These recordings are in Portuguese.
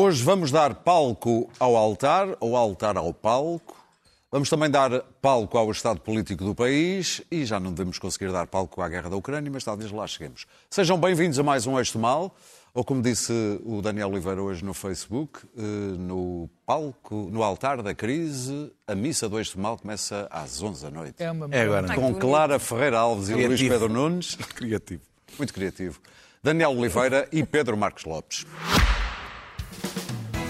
Hoje vamos dar palco ao altar, ou altar ao palco. Vamos também dar palco ao estado político do país e já não devemos conseguir dar palco à guerra da Ucrânia, mas talvez lá cheguemos. Sejam bem-vindos a mais um Eixo Mal, ou como disse o Daniel Oliveira hoje no Facebook, eh, no palco, no altar da crise, a missa do Eixo Mal começa às 11 da noite. É uma É agora. Com Clara Ferreira Alves e Luís Criativo. Pedro Nunes. Criativo. Muito criativo. Daniel Oliveira e Pedro Marcos Lopes.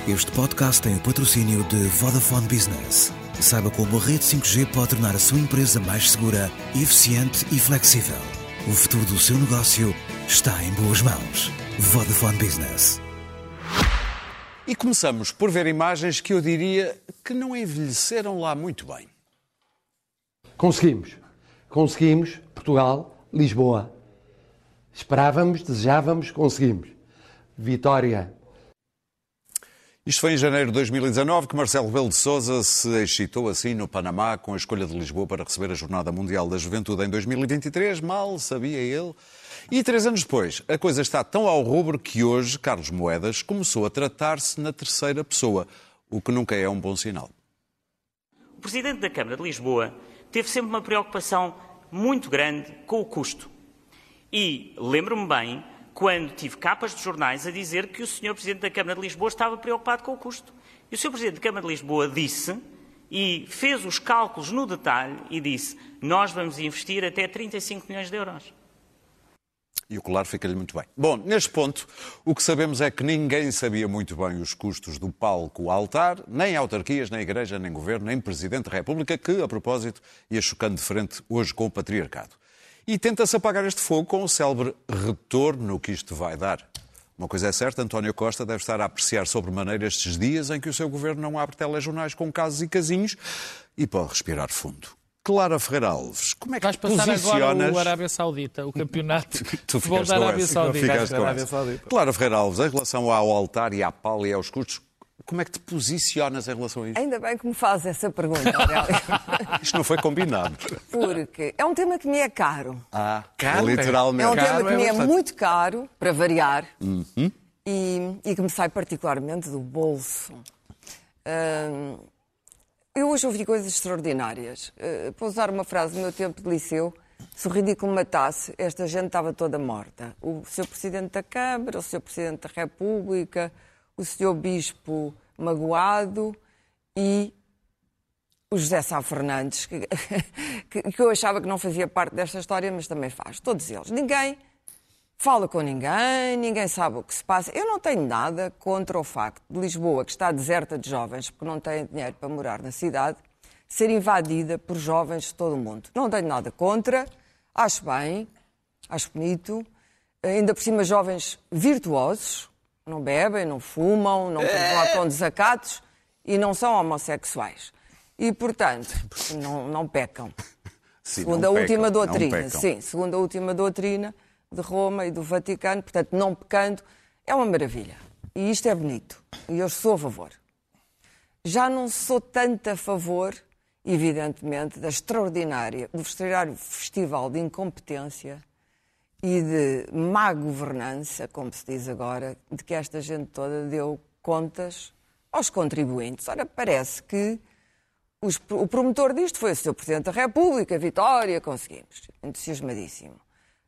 Este podcast tem o patrocínio de Vodafone Business. Saiba como a rede 5G pode tornar a sua empresa mais segura, eficiente e flexível. O futuro do seu negócio está em boas mãos. Vodafone Business. E começamos por ver imagens que eu diria que não envelheceram lá muito bem. Conseguimos. Conseguimos. Portugal, Lisboa. Esperávamos, desejávamos, conseguimos. Vitória. Isto foi em janeiro de 2019 que Marcelo Rebelo de Sousa se excitou assim no Panamá com a escolha de Lisboa para receber a Jornada Mundial da Juventude em 2023. Mal sabia ele. E três anos depois, a coisa está tão ao rubro que hoje Carlos Moedas começou a tratar-se na terceira pessoa, o que nunca é um bom sinal. O Presidente da Câmara de Lisboa teve sempre uma preocupação muito grande com o custo. E lembro-me bem quando tive capas de jornais a dizer que o Sr. Presidente da Câmara de Lisboa estava preocupado com o custo. E o Sr. Presidente da Câmara de Lisboa disse e fez os cálculos no detalhe e disse: Nós vamos investir até 35 milhões de euros. E o colar fica-lhe muito bem. Bom, neste ponto, o que sabemos é que ninguém sabia muito bem os custos do palco altar, nem autarquias, nem igreja, nem governo, nem Presidente da República, que, a propósito, ia chocando de frente hoje com o patriarcado. E tenta-se apagar este fogo com o célebre retorno que isto vai dar. Uma coisa é certa, António Costa deve estar a apreciar sobremaneira estes dias em que o seu governo não abre telejornais com casos e casinhos e pode respirar fundo. Clara Ferreira Alves, como é que Vais passar posicionas... agora o Arábia Saudita, o campeonato de Tu futebol da com Arábia. Saudita. Arábia. Clara Ferreira Alves, em relação ao altar e à pala e aos custos, como é que te posicionas em relação a isto? Ainda bem que me faz essa pergunta, Isto não foi combinado. porque é um tema que me é caro. Ah, Caro, É literalmente. um Caro tema que é me é bastante. muito caro, para variar, Uhum. e, e que me sai particularmente do bolso. Hum, eu hoje ouvi coisas extraordinárias. Uh, para usar uma frase do meu tempo de liceu, se o ridículo matasse, esta gente estava toda morta. O Sr. Presidente da Câmara, o Sr. Presidente da República, o Sr. Bispo magoado e o José Sá Fernandes, que, que- eu achava que não fazia parte desta história, mas também faz. Todos eles. Ninguém fala com ninguém, ninguém sabe o que se passa. Eu não tenho nada contra o facto de Lisboa, que está deserta de jovens, porque não tem dinheiro para morar na cidade, ser invadida por jovens de todo o mundo. Não tenho nada contra, acho bem, acho bonito. Ainda por cima, jovens virtuosos, não bebem, não fumam, não provocam desacatos e não são homossexuais. E, portanto, não, não pecam. Sim, segundo não a última doutrina, sim, segundo a última doutrina de Roma e do Vaticano, portanto, não pecando, é uma maravilha. E isto é bonito. E eu sou a favor. Já não sou tanto a favor, evidentemente, da extraordinária, do extraordinário festival de incompetência e de má governança, como se diz agora, de que esta gente toda deu contas aos contribuintes. Ora, parece que os- o promotor disto foi o Sr. Presidente da República, Vitória, conseguimos. Entusiasmadíssimo.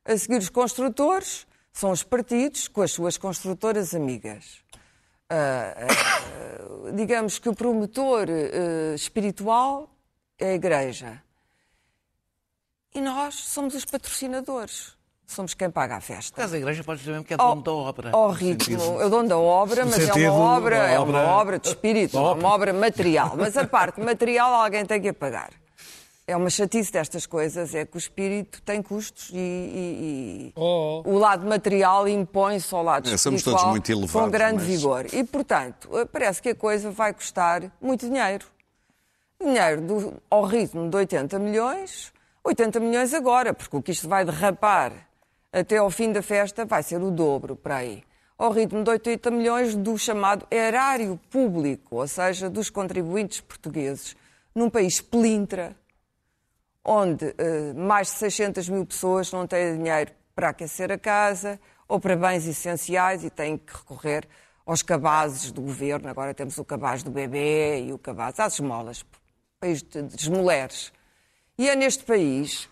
A seguir, os construtores são os partidos com as suas construtoras amigas. Ah, ah, digamos que o promotor eh, espiritual é a Igreja. E nós somos os patrocinadores. Somos quem paga a festa. Caso a igreja pode dizer mesmo que é dono da obra. Ao ritmo, eu dono da obra, mas é uma obra, é uma obra- de espírito, é obra. uma obra material. Mas a parte material alguém tem que a pagar. É uma chatice destas coisas, é que o espírito tem custos e, e- e Oh. o lado material impõe-se ao lado É, somos espiritual todos muito elevados, com grande mas- vigor. E, portanto, eh, parece que a coisa vai custar muito dinheiro. Dinheiro do- ao ritmo de 80 milhões, 80 milhões agora, porque o que isto vai derrapar até ao fim da festa vai ser o dobro para aí. Ao ritmo de 80 milhões do chamado erário público, ou seja, dos contribuintes portugueses, num país pelintra, onde eh, mais de 600 mil pessoas não têm dinheiro para aquecer a casa ou para bens essenciais e têm que recorrer aos cabazes do governo, agora temos o cabaz do bebê e o cabaz às esmolas, país de, de esmoleres. E é neste país, uh,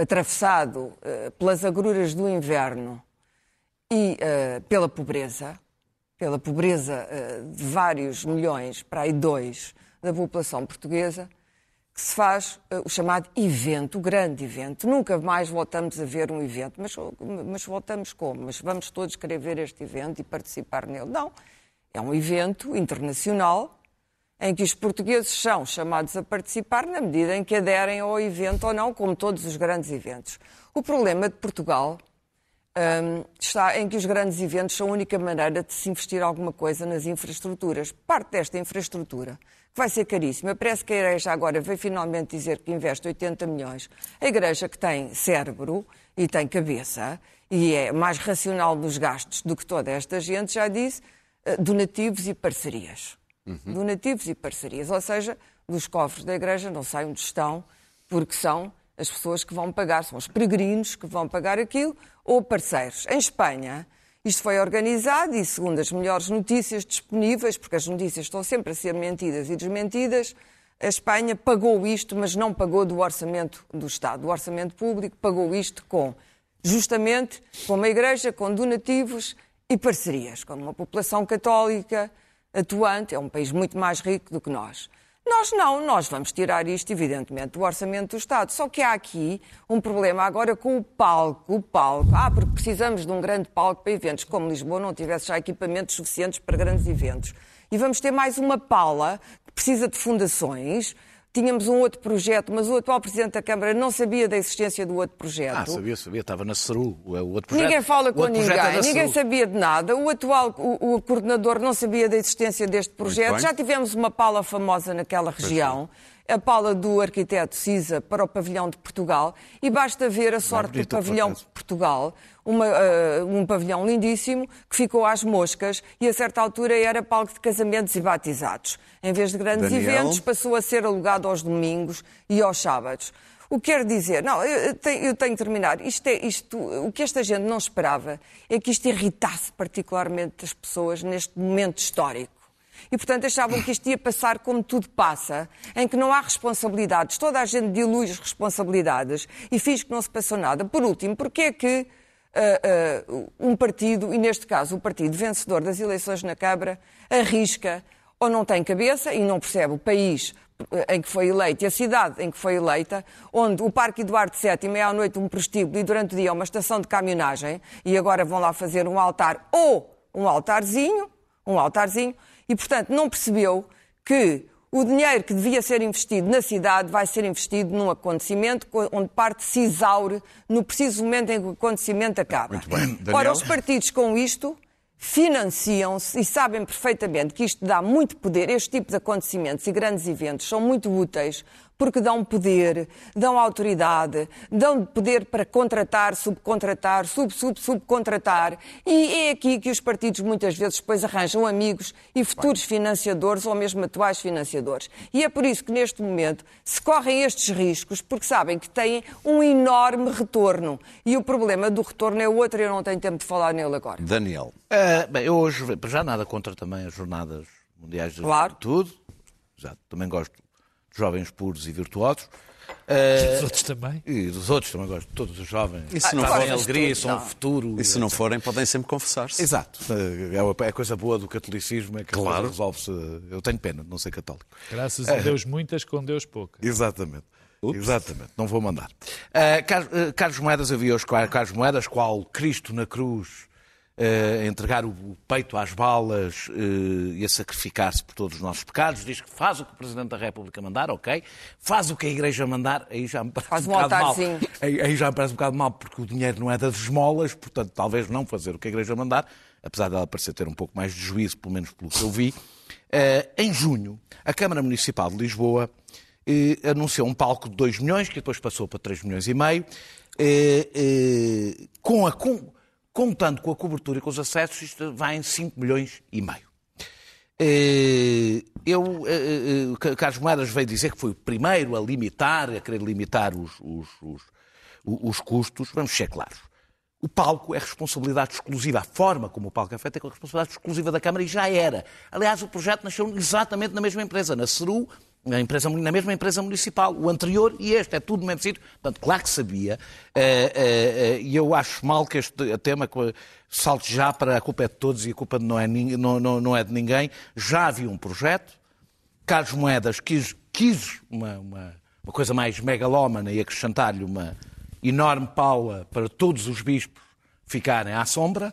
atravessado uh, pelas agruras do inverno e uh, pela pobreza, pela pobreza de vários milhões, para aí dois, da população portuguesa, que se faz o chamado evento, o grande evento. Nunca mais voltamos a ver um evento, mas, mas voltamos como? Mas vamos todos querer ver este evento e participar nele? Não. É um evento internacional em que os portugueses são chamados a participar na medida em que aderem ao evento ou não, como todos os grandes eventos. O problema de Portugal um, está em que os grandes eventos são a única maneira de se investir alguma coisa nas infraestruturas. Parte desta infraestrutura que vai ser caríssima. Parece que a Igreja agora veio finalmente dizer que investe 80 milhões. A Igreja que tem cérebro e tem cabeça e é mais racional nos gastos do que toda esta gente, já disse, eh, donativos e parcerias. Uhum. Donativos e parcerias. Ou seja, dos cofres da Igreja não sai onde estão, porque são as pessoas que vão pagar, são os peregrinos que vão pagar aquilo, ou parceiros. Em Espanha, isto foi organizado e, segundo as melhores notícias disponíveis, porque as notícias estão sempre a ser mentidas e desmentidas, a Espanha pagou isto, mas não pagou do orçamento do Estado. Do orçamento público pagou isto com, justamente, com uma igreja, com donativos e parcerias, com uma população católica atuante. É um país muito mais rico do que nós. Nós não, nós vamos tirar isto, evidentemente, do orçamento do Estado. Só que há aqui um problema agora com o palco. O palco. Ah, porque precisamos de um grande palco para eventos. Como Lisboa não tivesse já equipamentos suficientes para grandes eventos. E vamos ter mais uma pala que precisa de fundações Tínhamos um outro projeto, mas o atual Presidente da Câmara não sabia da existência do outro projeto. Ah, sabia, sabia, estava na CERU, o outro projeto. Ninguém fala com ninguém, é ninguém sabia de nada. O atual, o, o, coordenador não sabia da existência deste projeto. Já tivemos uma pala famosa naquela região a pala do arquiteto Cisa para o pavilhão de Portugal e basta ver a sorte do pavilhão de Portugal, uma, uh, um pavilhão lindíssimo que ficou às moscas e a certa altura era palco de casamentos e batizados. Em vez de grandes Daniel. eventos, passou a ser alugado aos domingos e aos sábados. O que quer dizer, não, eu tenho, eu tenho que terminar. Isto é, isto, o que esta gente não esperava é que isto irritasse particularmente as pessoas neste momento histórico e, portanto, achavam que isto ia passar como tudo passa, em que não há responsabilidades, toda a gente dilui as responsabilidades e finge que não se passou nada. Por último, porque é que uh, uh, um partido, e neste caso o partido vencedor das eleições na Câmara, arrisca ou não tem cabeça e não percebe o país em que foi eleito e a cidade em que foi eleita, onde o Parque Eduardo VII é à noite um prostíbulo e durante o dia uma estação de caminhonagem, e agora vão lá fazer um altar ou um altarzinho, um altarzinho, e, portanto, não percebeu que o dinheiro que devia ser investido na cidade vai ser investido num acontecimento onde parte se exaure no preciso momento em que o acontecimento acaba. Muito bem. Daniel... Ora, os partidos com isto financiam-se e sabem perfeitamente que isto dá muito poder. Este tipo de acontecimentos e grandes eventos são muito úteis porque dão poder, dão autoridade, dão poder para contratar, subcontratar, sub, sub, subcontratar. E é aqui que os partidos muitas vezes depois arranjam amigos e futuros financiadores ou mesmo atuais financiadores. E é por isso que neste momento se correm estes riscos, porque sabem que têm um enorme retorno. E o problema do retorno é outro, eu não tenho tempo de falar nele agora. Daniel. Uh, bem, eu hoje, já nada contra também as jornadas mundiais de claro. tudo. Já, também gosto jovens puros e virtuosos. Uh, dos outros também? E dos outros também gosto. Todos os jovens e se não forem alegria, são um futuro. E se não forem, podem sempre confessar-se. Exato. É a coisa boa do catolicismo é que claro. resolve-se. Eu tenho pena de não ser católico. Graças a Deus muitas, com Deus poucas. Exatamente. Ups. Exatamente, não vou mandar. Uh, Carlos, uh, Carlos Moedas, havia os Carlos Moedas, qual Cristo na cruz a entregar o peito às balas uh, e a sacrificar-se por todos os nossos pecados. Diz que faz o que o Presidente da República mandar, ok. Faz o que a Igreja mandar, aí já me parece faz um, um bocado mal. Aí, já me parece um bocado mal, porque o dinheiro não é das esmolas, portanto, talvez não fazer o que a Igreja mandar, apesar dela parecer ter um pouco mais de juízo, pelo menos pelo que eu vi. Uh, em junho, a Câmara Municipal de Lisboa anunciou um palco de 2 milhões, que depois passou para 3 milhões e meio, com a. Com, contando com a cobertura e com os acessos, isto vai em 5 milhões e meio. Eh, eu, eh, eh, Carlos Moedas veio dizer que foi o primeiro a limitar, a querer limitar os, os, os, os custos. Vamos ser claros. O palco é responsabilidade exclusiva. A forma como o palco é feito é responsabilidade exclusiva da Câmara e já era. Aliás, o projeto nasceu exatamente na mesma empresa, na CERU, na, empresa, na mesma empresa municipal. O anterior e este, é tudo no mesmo sítio. Portanto, claro que sabia. E eu acho mal que este tema salte já para a culpa é de todos e a culpa não é, não, não, não é de ninguém. Já havia um projeto. Carlos Moedas quis, quis uma, uma, uma coisa mais megalómana e acrescentar-lhe uma enorme paula para todos os bispos ficarem à sombra.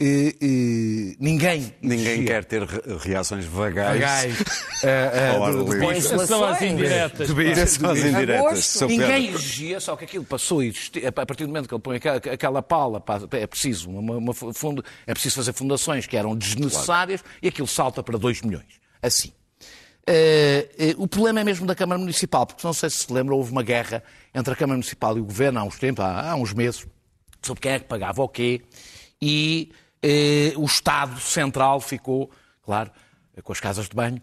E, e, ninguém ninguém quer ter reações vagais, vagais. Uh, uh, de, são as indiretas, as indiretas. ninguém exigia só que aquilo passou e a partir do momento que ele põe aquela, aquela pala é preciso uma, uma fundo, é preciso fazer fundações que eram desnecessárias claro. e aquilo salta para 2 milhões. Assim. Uh, uh, o problema é mesmo da Câmara Municipal, porque não sei se se lembra, houve uma guerra entre a Câmara Municipal e o Governo há uns tempos, há, há uns meses, sobre quem é que pagava o quê, e uh, o Estado Central ficou, claro, com as casas de banho.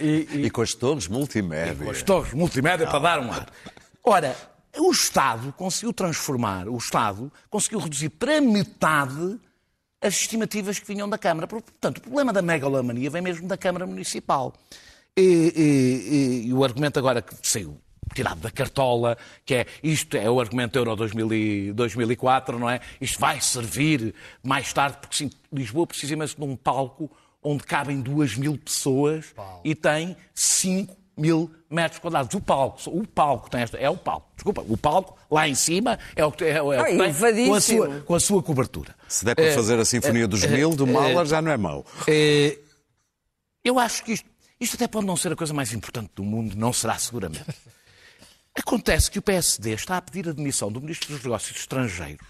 e, e, e, com as torres multimédia. com as torres multimédia para dar um ar. Ora, o Estado conseguiu transformar, o Estado conseguiu reduzir para metade as estimativas que vinham da Câmara. Portanto, o problema da megalomania vem mesmo da Câmara Municipal. E, e, e, e o argumento agora que saiu tirado da cartola, que é isto é o argumento Euro 2004, não é? Isto vai servir mais tarde, porque sim, Lisboa precisa imenso de um palco onde cabem duas mil pessoas e tem 5 mil metros quadrados. O palco, o palco tem esta, é o palco, desculpa, o palco lá em cima é o que, é, é o que tem com a, sua, com a sua cobertura. Se der para é, fazer a Sinfonia dos Mil, do Mahler já não é mau. Eu acho que isto, isto até pode não ser a coisa mais importante do mundo, não será seguramente. Acontece que o PSD está a pedir a demissão do Ministro dos Negócios Estrangeiros,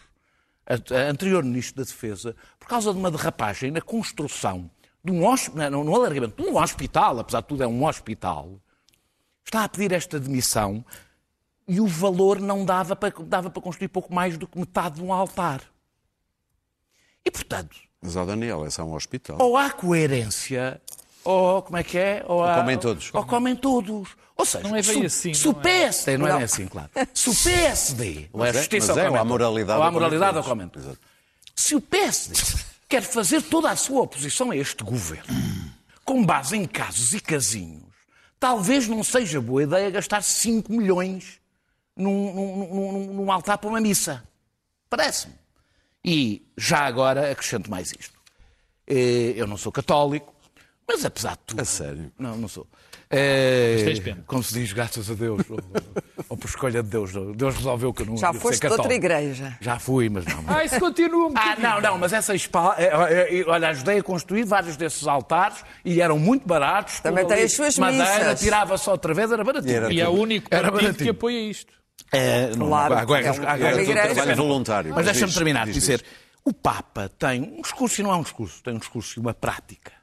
anterior Ministro da Defesa, por causa de uma derrapagem na construção de um, no alargamento de um hospital, apesar de tudo é um hospital, está a pedir esta demissão e o valor não dava para, dava para construir pouco mais do que metade de um altar. E, portanto... Mas, ó Daniel, é só um hospital. Ou há coerência, ou como é que é? Ou, há, comem todos. Ou, ou comem todos. Ou seja, não é bem assim, se o PSD, não, é, não é assim, claro. Se o PSD, ou é a justiça é, ou a moralidade, ou a moralidade ou comem todos. Se o PSD quer fazer toda a sua oposição a este governo, com base em casos e casinhos, talvez não seja boa ideia gastar 5 milhões num, num, num, num altar para uma missa. Parece-me. E já agora acrescento mais isto. Eh, eu não sou católico, mas apesar de tudo. A sério? Não, não sou. É, mas tens pena. Como se diz, graças a Deus, ou, ou, por escolha de Deus. Deus resolveu que eu não Já foste de outra igreja. Já fui, mas não. Ah, isso continua um Ah, não, não, mas essa espada. Olha, ajudei a construir vários desses altares e eram muito baratos. Também tem as suas madeira, missas. tirava-se outra vez, era baratinho. E, era e é o único partido que apoia isto. É, não, claro, agora, é um, agora, é um trabalho voluntário. Mas, mas deixa-me terminar de dizer. O Papa tem um discurso, e não é um discurso, tem um discurso e uma prática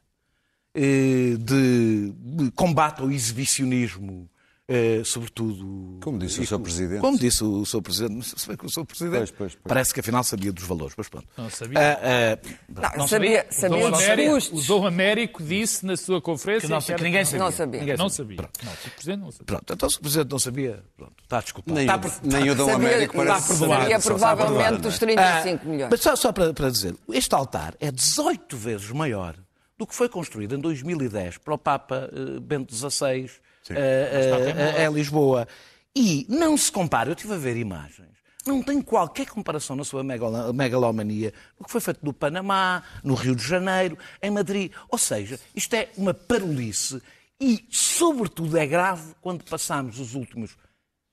de, de combate ao exibicionismo Uh, sobretudo. Como disse o Sr. Presidente. Como disse o Sr. Presidente, se bem que o Sr. Presidente pois, pois, pois. parece que afinal sabia dos valores, mas pronto. Não sabia. Uh, uh, não, não, sabia, sabia, o, Dom Américo, o Dom Américo disse na sua conferência que, não, que, que ninguém sabia. Não sabia. Ninguém não sabia. Pronto. Não, o Presidente não sabia. Pronto, então se o Presidente não sabia, pronto, está desculpado. Nem, está, o, nem o Dom sabia, Américo parece está perdoado. Sabia provavelmente dos 35 milhões. Mas só, só para, para dizer, este altar é 18 vezes maior do que foi construído em 2010 para o Papa Bento XVI é, é Lisboa. E não se compara, eu estive a ver imagens, não tem qualquer comparação na sua megalomania o que foi feito no Panamá, no Rio de Janeiro, em Madrid. Ou seja, isto é uma parolice e, sobretudo, é grave quando passamos os últimos.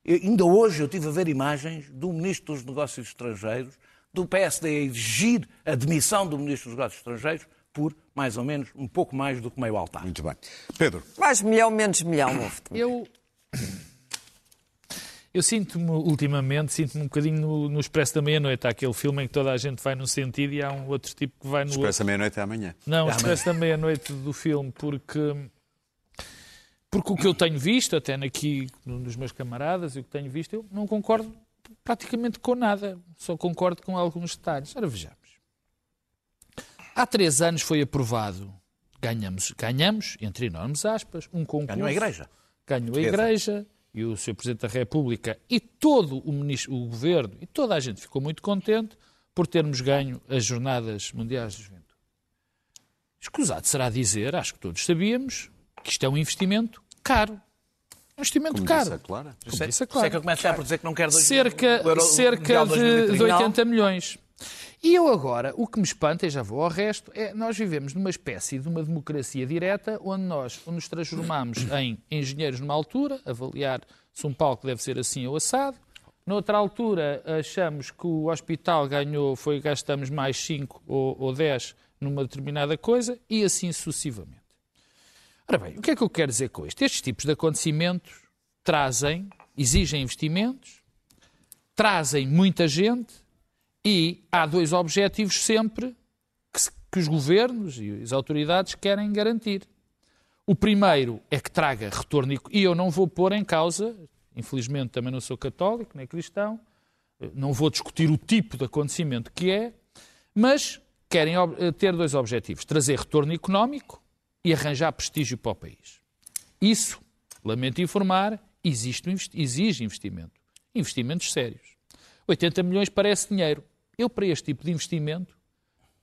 Eu, ainda hoje eu estive a ver imagens do Ministro dos Negócios Estrangeiros, do PSD a exigir a demissão do Ministro dos Negócios Estrangeiros por mais ou menos um pouco mais do que meio altar. Muito bem. Pedro. Mais milhão, menos milhão, houve Eu. Eu sinto-me, ultimamente, sinto-me um bocadinho no, no Expresso da Meia-Noite. Há aquele filme em que toda a gente vai num sentido e há um outro tipo que vai no Expresso outro. da Meia-Noite é amanhã. Não, o é Expresso da Meia-Noite do filme, porque... Porque o que eu tenho visto, até aqui nos meus camaradas, e o que tenho visto, eu não concordo praticamente com nada. Só concordo com alguns detalhes. Ora, vejamos. Há três anos foi aprovado, ganhamos, ganhamos entre enormes aspas, um concurso. Ganhou a Igreja. Ganhou a Igreja e o Sr. Presidente da República e todo o, ministro, o Governo e toda a gente ficou muito contente por termos ganho as Jornadas Mundiais de Juventude. Escusado será dizer, acho que todos sabíamos, que isto é um investimento caro. É um investimento Como caro. disse a Clara. Como disse a Sei que Clara. eu começo já por dizer que não quero Cerca, cerca de, 2030. de 80 milhões. E eu agora, o que me espanta, e já vou ao resto, é nós vivemos numa espécie de uma democracia direta onde nós nos transformamos em engenheiros numa altura, avaliar se um palco deve ser assim ou assado. Noutra altura, achamos que o hospital ganhou, foi gastamos mais 5 ou, ou 10 numa determinada coisa e assim sucessivamente. Ora bem, o que é que eu quero dizer com isto? Estes tipos de acontecimentos trazem, exigem investimentos, trazem muita gente e há dois objetivos sempre que, se- que os governos e as autoridades querem garantir. O primeiro é que traga retorno, e eu não vou pôr em causa, infelizmente também não sou católico nem cristão, não vou discutir o tipo de acontecimento que é, mas querem eh, ter dois objetivos: trazer retorno económico e arranjar prestígio para o país. Isso, lamento informar, exige investimento. Investimentos sérios. 80 milhões parece dinheiro. Eu, para este tipo de investimento,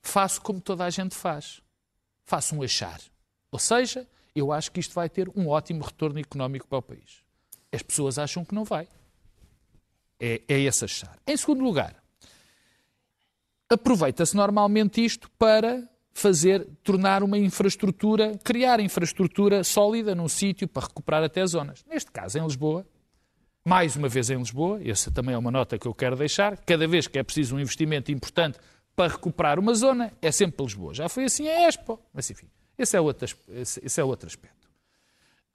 faço como toda a gente faz. Faço um achar. Ou seja, eu acho que isto vai ter um ótimo retorno económico para o país. As pessoas acham que não vai. É, é esse achar. Em segundo lugar, aproveita-se normalmente isto para fazer, tornar uma infraestrutura, criar infraestrutura sólida num sítio para recuperar até zonas. Neste caso, em Lisboa, mais uma vez em Lisboa, essa também é uma nota que eu quero deixar, cada vez que é preciso um investimento importante para recuperar uma zona, é sempre para Lisboa. Já foi assim a Expo, mas enfim, esse é outro, esse, é outro aspecto.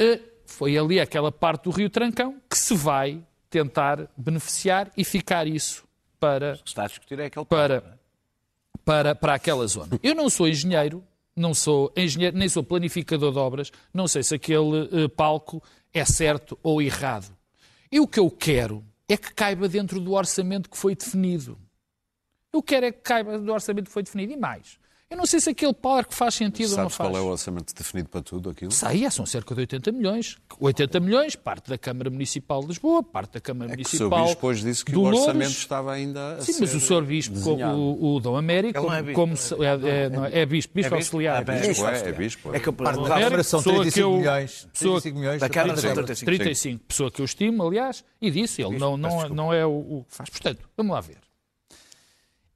Eh, Foi ali aquela parte do Rio Trancão que se vai tentar beneficiar e ficar isso para O que se está a discutir é aquele para, para, para aquela zona. Eu não sou engenheiro, não sou engenheiro, nem sou planificador de obras, não sei se aquele eh, palco é certo ou errado. E o que eu quero é que caiba dentro do orçamento que foi definido. Eu quero é que caiba do orçamento que foi definido. E mais, eu não sei se aquele palco faz sentido ou não Sabes faz. qual é o orçamento definido para tudo aquilo? Sei, é, são cerca de 80 milhões. 80 milhões, parte da Câmara Municipal de Lisboa, parte da Câmara É que o Municipal bispo depois disse que o orçamento Loures. estava ainda a Sim, ser mas o Sr. Bispo, o, o Dom Américo, é como, bispo, como se- é, é, não é, é bispo, bispo auxiliar. É Bispo, é, é bispo. É que eu Parte da Câmara são pessoa que 35 eu- milhões. pessoa- 35 milhões Da Câmara são Câmara. 35. 35, pessoa que eu estimo, aliás, e disse, ele não, não, não é o, o que faz. Portanto, vamos lá ver.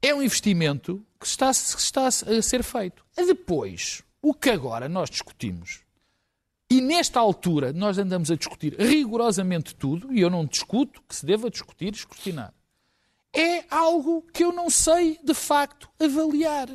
É um investimento que está, que está a ser feito. Depois, o que agora nós discutimos, e nesta altura nós andamos a discutir rigorosamente tudo, e eu não discuto que se deva discutir e escrutinar, é algo que eu não sei de facto avaliar.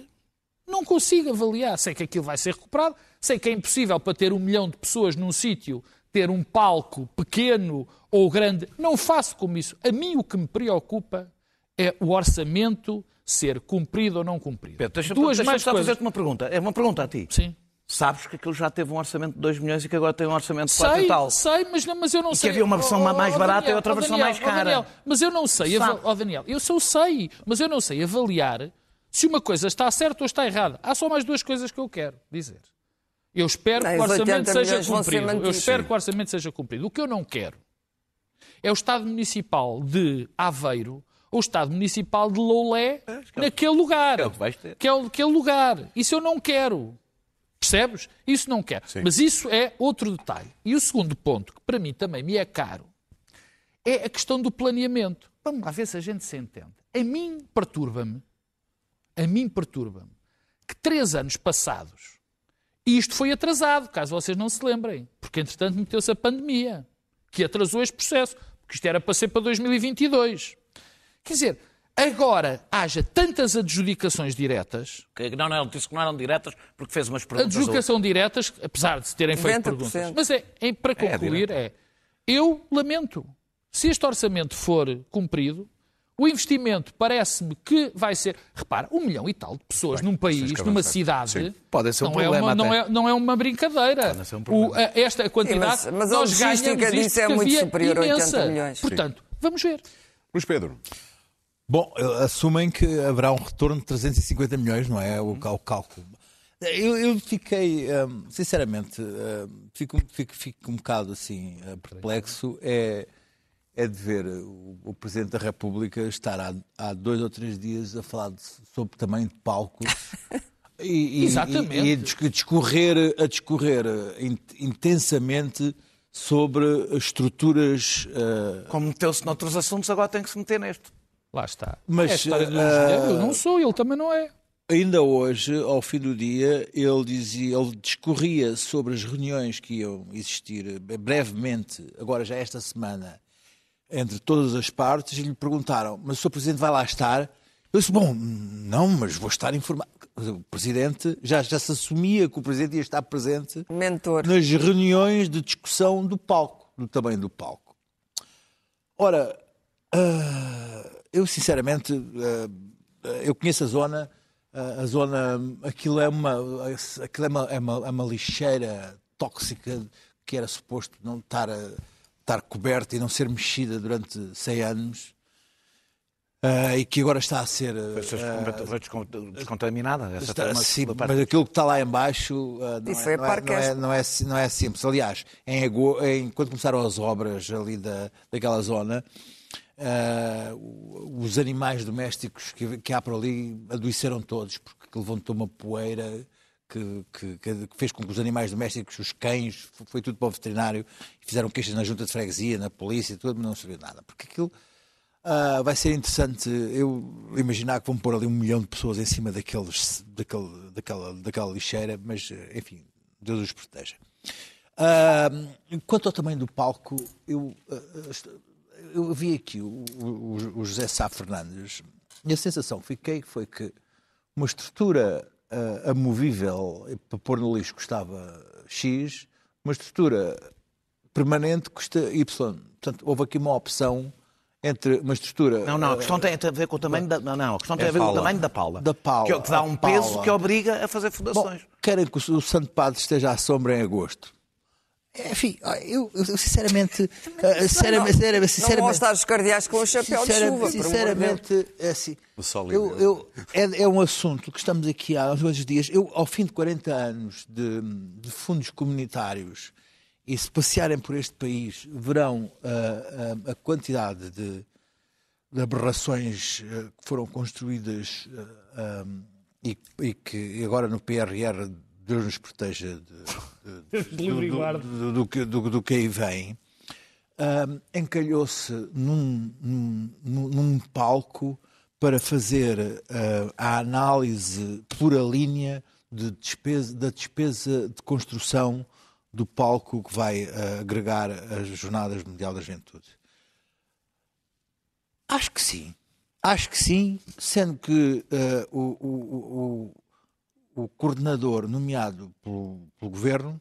Não consigo avaliar. Sei que aquilo vai ser recuperado, sei que é impossível para ter um milhão de pessoas num sítio ter um palco pequeno ou grande. Não faço como isso. A mim o que me preocupa é o orçamento ser cumprido ou não cumprido. Pedro, deixa-me Duas deixa mais só fazer-te uma pergunta. É uma pergunta a ti. Sim. Sabes que aquilo já teve um orçamento de 2 milhões e que agora tem um orçamento de 4 Sei, e tal. sei, mas, não, mas eu não que sei. havia uma versão Oh, oh, mais oh, barata e Daniel, outra oh, versão Daniel, mais oh, cara. Daniel, mas eu não sei, Sabe. oh, Daniel, eu só sei, mas eu não sei avaliar se uma coisa está certa ou está errada. Há só mais duas coisas que eu quero dizer. Eu espero Não, que o os 80 orçamento seja cumprido. Eu espero que o orçamento seja cumprido. O que eu não quero é o Estado Municipal de Aveiro o Estado Municipal de Loulé naquele lugar. é o que vais ter. Que é aquele lugar. Isso eu não quero. Percebes? Isso não quero. Mas isso é outro detalhe. E o segundo ponto, que para mim também me é caro, é a questão do planeamento. Vamos lá ver se a gente se entende. A mim perturba-me, a mim perturba-me, que três anos passados, e isto foi atrasado, caso vocês não se lembrem, porque entretanto meteu-se a pandemia, que atrasou este processo, porque isto era para ser para 2022. Quer dizer, agora haja tantas adjudicações diretas, Que Não, não, ele disse que não eram diretas porque fez umas perguntas. adjudicação diretas, apesar de se terem feito 90%. perguntas. Mas é, é, para concluir, é, eu lamento. Se este orçamento for cumprido, o investimento parece-me que vai ser. Repara, um milhão e tal de pessoas num país, numa cidade. Pode ser um não problema É uma, não, é, não é uma brincadeira. ser um problema. O- a- esta quantidade. Sim, mas- mas a nós logística ganhamos isto disso é muito superior a 80 imensa. milhões. Portanto, vamos ver. Luís Pedro, Bom, assumem que haverá um retorno de 350 milhões, não é? O, cal- o cálculo. Eu, eu fiquei, hum, sinceramente, hum, fico, fico, fico um bocado assim perplexo. É, é de ver o, o Presidente da República estar há, há dois ou três dias a falar de- sobre tamanho de palcos. E, e- Exatamente. E, e a disc- discorrer, a discorrer in- intensamente sobre estruturas uh, Como meteu-se noutros assuntos, agora tem que se meter neste. Lá está. Mas, é a história do ah. Eu não sou, ele também não é. Ainda hoje, ao fim do dia, ele dizia, ele discorria sobre as reuniões que iam existir brevemente, agora já esta semana, entre todas as partes, e lhe perguntaram, mas o Sr. Presidente vai lá estar? Eu disse, bom, não, mas vou estar informado. O Presidente, já, já se assumia que o Presidente ia estar presente Mentor. nas reuniões de discussão do palco, do tamanho do palco. Ora, ah, eu sinceramente, ah, eu conheço a zona, ah, a zona, aquilo é uma, aquilo é uma, é uma, é uma lixeira tóxica que era suposto não estar, a- estar coberta e não ser mexida durante 100 anos. ah, e que agora está a ser. ah, Foi foi descon- descontaminada. Essa Está- sim, mas aquilo que está lá embaixo uh, não, Isso é, não, é, Parque não, é, não, é, si- não é simples. Aliás, em, em- quando começaram as obras ali da, daquela zona, uh, os animais domésticos que, que há por ali adoeceram todos, porque levantou uma poeira que, que- que fez com que os animais domésticos, os cães, foi tudo para o veterinário, fizeram queixas na junta de freguesia, na polícia, tudo, mas não de nada. Porque aquilo ah, vai ser interessante eu imaginar que vão pôr ali um milhão de pessoas em cima daqueles, daquele, daquela, daquela lixeira, mas enfim, Deus os proteja. Ah, quanto ao tamanho do palco, eu, est- eu vi aqui o, o- o José Sá Fernandes e a sensação que fiquei foi que uma estrutura ah, amovível para pôr no lixo custava X, uma estrutura permanente custa Y. Portanto, houve aqui uma opção entre uma estrutura. Não, não, a eh, questão tem a ver com o tamanho da. Não, não, a questão tem É a ver com o tamanho da pala. Da pala, Que, que dá um a peso pala. que obriga a fazer Bom, fundações. querem que o, o Santo Padre esteja à sombra em agosto. Enfim, eu, eu sinceramente, eh, sinceramente, sinceramente, Não vão sinceramente, estar os cardeais com o chapéu de chuva, sinceramente, é assim. O sol eu, Deus. eu- é, é um assunto que estamos aqui há uns quantos dias. Eu, ao fim de 40 anos de, de fundos comunitários, e se passearem por este país, verão ah, ah, a quantidade de, de aberrações ah, que foram construídas ah, ah, e, e que agora no PRR Deus nos proteja de, de- livre do- do, do, que- do, do que aí vem, ahm, encalhou-se num, num, num- palco para fazer ah, a análise pluralínea de despesa, da despesa de construção do palco que vai ah, agregar as Jornadas Mundial da Juventude. Acho que sim. Acho que sim, sendo que o, o- o- o- coordenador nomeado pelo, pelo governo,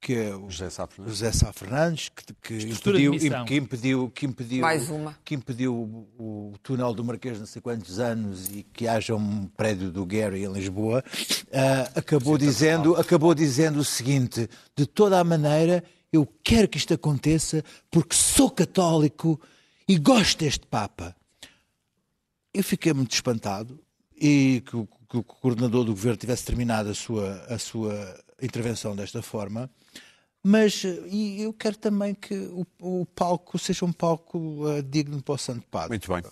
que é o José Sá Fernandes. José Sá Fernandes, que, que impediu, que impediu, que impediu, Mais uma. que impediu o, o túnel do Marquês não sei quantos anos e que haja um prédio do Gary em Lisboa, ah, acabou, dizendo, acabou dizendo o seguinte: de toda a maneira, eu quero que isto aconteça porque sou católico e gosto deste Papa. Eu fiquei muito espantado e que o, que o coordenador do governo tivesse terminado a sua, a sua intervenção desta forma. Mas eh, eu quero também que o, o palco seja um palco eh, digno para o Santo Padre. Muito bem.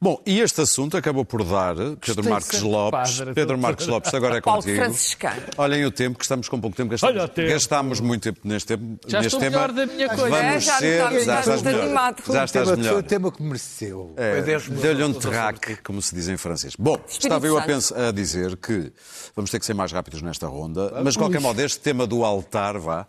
Bom, e este assunto acabou por dar, Pedro Marques Lopes, padre. Pedro Marques Lopes, agora é contigo. franciscano. Olhem o tempo, que estamos com pouco tempo, gastamos, tempo. gastámos muito tempo neste, tempo, Já neste estou tema. melhor da minha coisa. Vamos É, já ser, já estás estás muito melhor. animado. Já Foi o estás tema- Foi o melhor. tema que mereceu. É, Foi 10 minutos Deu-lhe um terraque, como se diz em francês. Bom, estava eu a, pensar, a dizer que vamos ter que ser mais rápidos nesta ronda, mas de qualquer modo, este tema do altar, vá,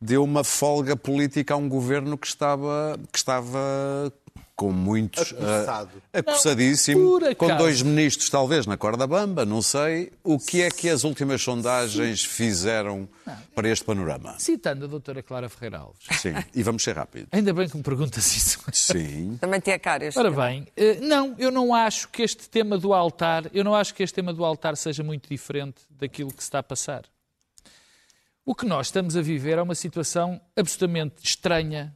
deu uma folga política a um governo que estava, que estava com muitos. Acossado. acossadíssimo, Não, com dois ministros, talvez, na corda bamba, não sei. O que é que as últimas sondagens fizeram para este panorama? Citando a doutora Clara Ferreira Alves. Sim, e vamos ser rápidos. Ainda bem que me perguntas isso. Sim. Também tem a cara este. Ora bem, eh, não, eu não acho que este tema do altar, eu não acho que este tema do altar seja muito diferente daquilo que se está a passar. O que nós estamos a viver é uma situação absolutamente estranha.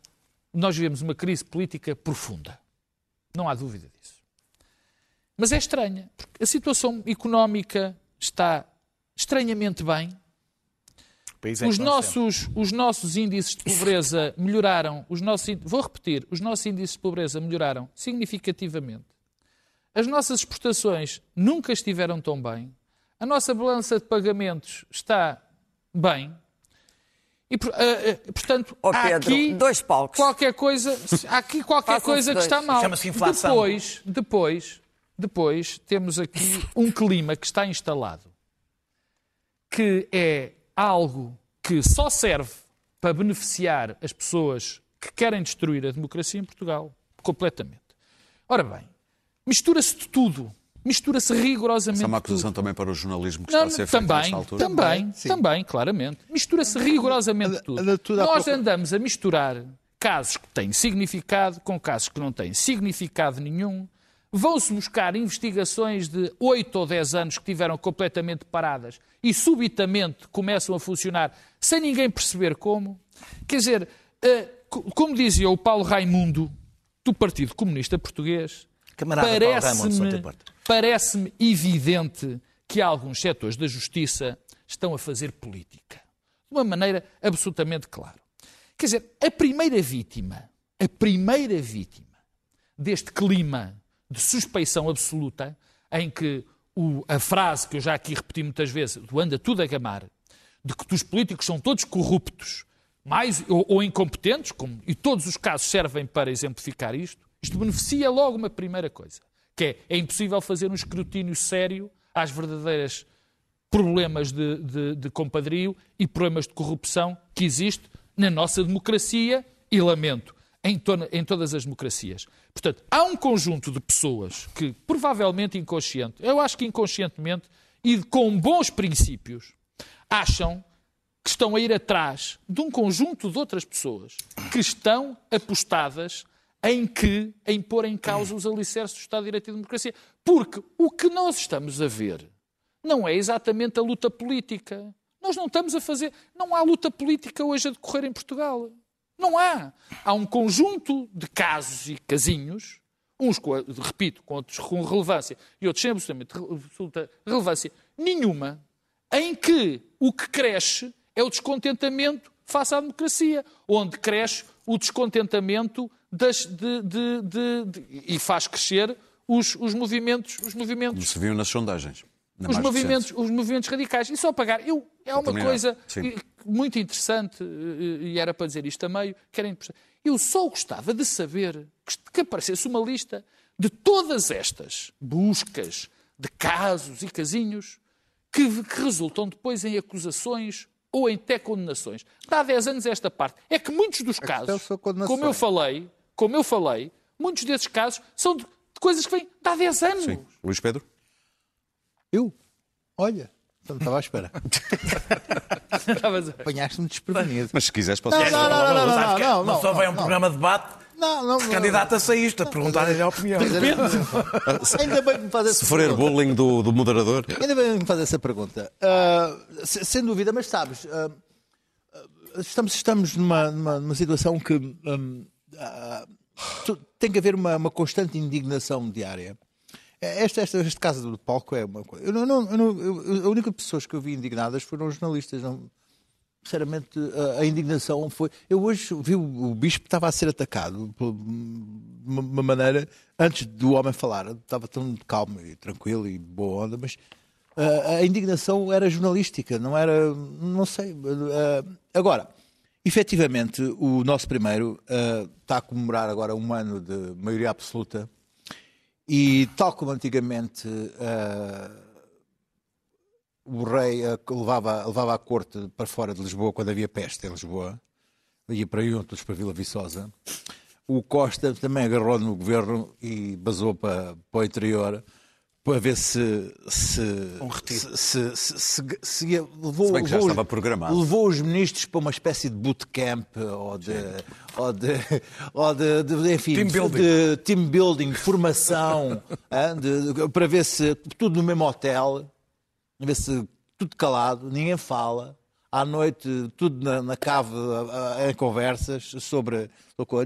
Nós vivemos uma crise política profunda. Não há dúvida disso. Mas é estranha, porque a situação económica está estranhamente bem. Em Os nossos, os nossos índices de pobreza melhoraram. Os nossos, vou repetir, os nossos índices de pobreza melhoraram significativamente. As nossas exportações nunca estiveram tão bem. A nossa balança de pagamentos está bem. E, ah, ah, portanto, há Pedro, aqui dois palcos. qualquer coisa, há aqui qualquer coisa que dois. está mal. Chama-se inflação. Depois, depois, depois temos aqui um clima que está instalado que é algo que só serve para beneficiar as pessoas que querem destruir a democracia em Portugal, completamente. Ora bem, mistura-se de tudo. Mistura-se rigorosamente Essa é uma tudo. acusação também para o jornalismo que Não, está a ser feito também, nesta altura. também, Sim. também, claramente. Mistura-se rigorosamente anda- tudo. tudo à Nós procura. andamos a misturar casos que têm significado com casos que não têm significado nenhum. Vão-se buscar investigações de 8 ou 10 anos que tiveram completamente paradas e subitamente começam a funcionar sem ninguém perceber como. Quer dizer, eh, co- como dizia o Paulo Raimundo, do Partido Comunista Português, Camarada Paulo Raimundo, parece-me evidente que alguns setores da justiça estão a fazer política. De uma maneira absolutamente clara. Quer dizer, a primeira vítima, a primeira vítima deste clima de suspeição absoluta, em que o- a frase que eu já aqui repeti muitas vezes, do anda tudo a gamar, de que os políticos são todos corruptos mais, ou, ou incompetentes, como, e todos os casos servem para exemplificar isto, isto beneficia logo uma primeira coisa, que é, é impossível fazer um escrutínio sério às verdadeiras problemas de, de, de compadrio e problemas de corrupção que existe na nossa democracia e, lamento, em, em todas as democracias. Portanto, há um conjunto de pessoas que, provavelmente inconsciente, eu acho que inconscientemente e com bons princípios, acham que estão a ir atrás de um conjunto de outras pessoas que estão apostadas em que em pôr em causa os alicerces do Estado de Direito e democracia. Porque o que nós estamos a ver não é exatamente a luta política. Nós não estamos a fazer. Não há luta política hoje a decorrer em Portugal. Não há. Há um conjunto de casos e casinhos, uns, com, repito, com outros com relevância e outros sem absolutamente absoluta relevância nenhuma, em que o que cresce é o descontentamento face à democracia, onde cresce o descontentamento das, de- de- de- de- e faz crescer os, os movimentos, os movimentos Como se viu nas sondagens. na os movimentos, os movimentos radicais. E só pagar. Eu, é uma terminar, coisa sim. eh, muito interessante, eh, e era para dizer isto a meio, que era interessante. Eu só gostava de saber que, aparecesse uma lista de todas estas buscas de casos e casinhos que, que resultam depois em acusações ou em até condenações. Dá 10 anos esta parte. É que muitos dos casos, como eu falei, como eu falei, muitos desses casos são de, de coisas que vêm de há 10 anos. Sim. Luís Pedro? Eu? Olha, não estava à espera. Apanhaste-me desprevenido. Mas se quiseres, posso Não, não, não, não, não, Sabes não, não, não, vai a um não. programa de debate, Não, não, não. candidata-se a isto, a perguntar-lhe a opinião. Ainda bem que me faz essa sofrer pergunta. bullying do, do moderador. Ainda bem que me faz essa pergunta. Se- sem dúvida, mas sabes, ah, estamos, estamos numa, numa, numa situação que hum, ah, tem que haver uma, uma constante indignação diária. Este, este, este caso do palco é uma coisa. Eu não, eu não- eu- a única pessoas que eu vi indignadas foram os jornalistas. Não, sinceramente, a, a indignação foi. Eu hoje vi o, o bispo estava a ser atacado por uma, uma maneira antes do homem falar. Estava tão calmo e tranquilo e boa onda, mas a, a indignação era jornalística, não era. Não sei. ah, agora, efetivamente, o nosso primeiro ah, está a comemorar agora um ano de maioria absoluta. E tal como antigamente ah, o rei que levava, levava a corte para fora de Lisboa quando havia peste em Lisboa, ia para Juntos, para Vila Viçosa, o Costa também agarrou no governo e basou para, para o interior para ver se se se, se, se, se, levou, Se bem que já levou os- estava programado. levou os ministros para uma espécie de bootcamp ou de, ou de, ou de, de- enfim, Team building. de team building, formação, hã, de- de- para ver se tudo no mesmo hotel, a ver se tudo calado, ninguém fala. À noite, tudo na, na cave em conversas sobre,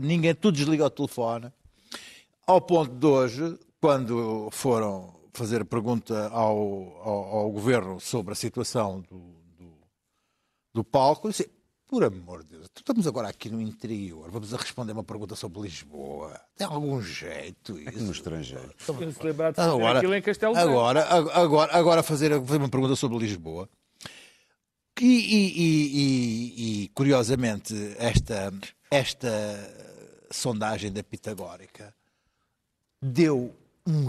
ninguém, tudo desliga o telefone. Ao ponto de hoje, quando foram, fazer a pergunta ao, ao, ao governo sobre a situação do, do, do palco. Eu disse, por amor de Deus, estamos agora aqui no interior, vamos a responder uma pergunta sobre Lisboa. Tem algum jeito isso? No estrangeiro. De fazer Agora, aquilo em Castelo agora, agora, agora fazer, fazer uma pergunta sobre Lisboa. E, e- e- e- e, curiosamente, esta, esta sondagem da Pitagórica deu um